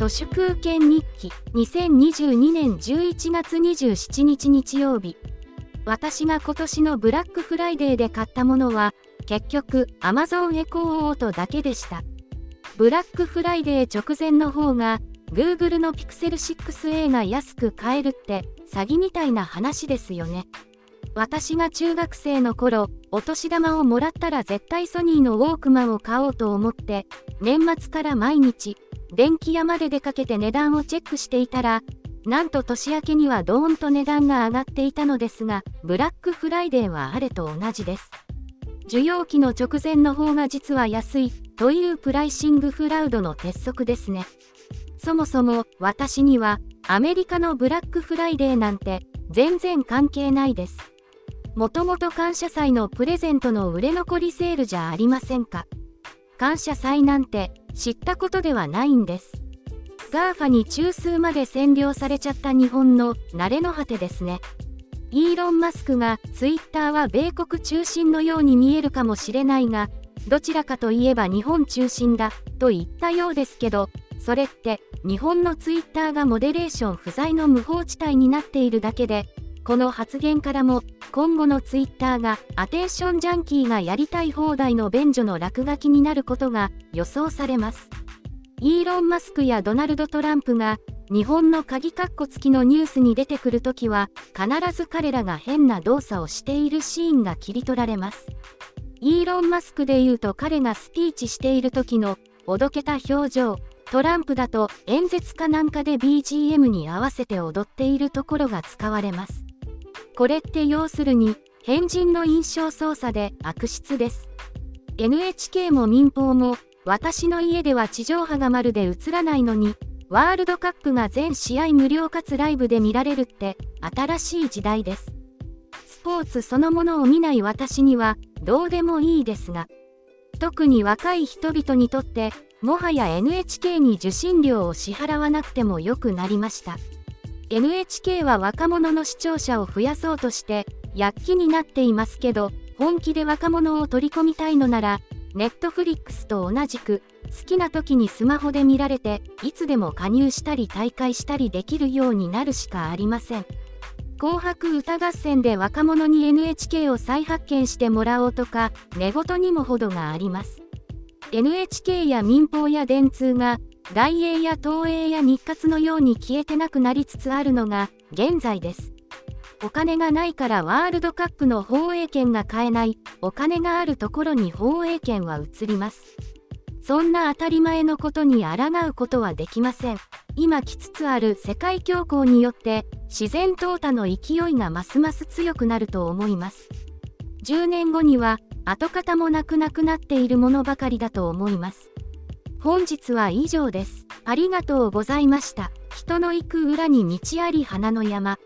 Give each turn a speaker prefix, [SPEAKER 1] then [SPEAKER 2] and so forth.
[SPEAKER 1] 都市空権日記2022年11月27日日曜日私が今年のブラックフライデーで買ったものは結局 Amazon Echo Auto だけでした。ブラックフライデー直前の方が Google の Pixel 6a が安く買えるって詐欺みたいな話ですよね。私が中学生の頃お年玉をもらったら絶対ソニーのウォークマンを買おうと思って年末から毎日電気屋まで出かけて値段をチェックしていたら、なんと年明けにはドーンと値段が上がっていたのですが、ブラックフライデーはあれと同じです。需要期の直前の方が実は安いという pricing fraud の鉄則ですね。そもそも私にはアメリカのブラックフライデーなんて全然関係ないです。もともと感謝祭のプレゼントの売れ残りセールじゃありませんか。感謝祭なんて知ったことではないんです。GAFA に中枢まで占領されちゃった日本の慣れの果てですね。イーロン・マスクがツイッターは米国中心のように見えるかもしれないが、どちらかといえば日本中心だと言ったようですけど、それって日本のツイッターがモデレーション不在の無法地帯になっているだけで、この発言からも今後のツイッターがアテンションジャンキーがやりたい放題の便所の落書きになることが予想されます。イーロン・マスクやドナルド・トランプが日本の鍵括弧付きのニュースに出てくるときは必ず彼らが変な動作をしているシーンが切り取られます。イーロン・マスクで言うと彼がスピーチしている時のおどけた表情、トランプだと演説かなんかで BGM に合わせて踊っているところが使われます。これって要するに変人の印象操作で悪質です。NHK も民放も私の家では地上波がまるで映らないのにワールドカップが全試合無料かつライブで見られるって新しい時代です。スポーツそのものを見ない私にはどうでもいいですが特に若い人々にとってもはや NHK に受信料を支払わなくてもよくなりました。NHK は若者の視聴者を増やそうとして躍起になっていますけど本気で若者を取り込みたいのならネットフリックスと同じく好きな時にスマホで見られていつでも加入したり大会したりできるようになるしかありません。紅白歌合戦で若者に NHK を再発見してもらおうとか寝言にも程があります。NHK や民放や電通が大英や東映や日活のように消えてなくなりつつあるのが現在です。お金がないからワールドカップの放映権が買えない、お金があるところに放映権は移ります。そんな当たり前のことに抗うことはできません。今来つつある世界恐慌によって自然淘汰の勢いがますます強くなると思います。10年後には跡形もなくなくなっているものばかりだと思います。本日は以上です。ありがとうございました。人の行く裏に道あり花の山。